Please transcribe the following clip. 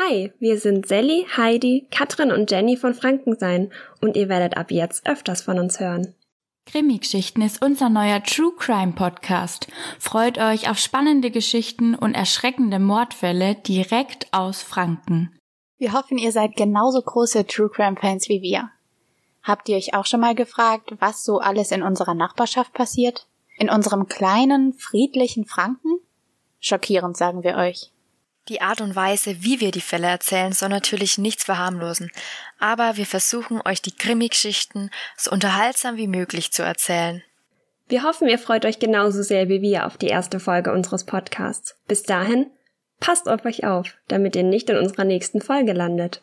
Hi, wir sind Sally, Heidi, Katrin und Jenny von Frankensein und ihr werdet ab jetzt öfters von uns hören. Krimi-Geschichten ist unser neuer True Crime Podcast. Freut euch auf spannende Geschichten und erschreckende Mordfälle direkt aus Franken. Wir hoffen, ihr seid genauso große True Crime Fans wie wir. Habt ihr euch auch schon mal gefragt, was so alles in unserer Nachbarschaft passiert? In unserem kleinen, friedlichen Franken? Schockierend, sagen wir euch. Die Art und Weise, wie wir die Fälle erzählen, soll natürlich nichts verharmlosen, aber wir versuchen euch die Krimi-Geschichten so unterhaltsam wie möglich zu erzählen. Wir hoffen, ihr freut euch genauso sehr wie wir auf die erste Folge unseres Podcasts. Bis dahin, passt auf euch auf, damit ihr nicht in unserer nächsten Folge landet.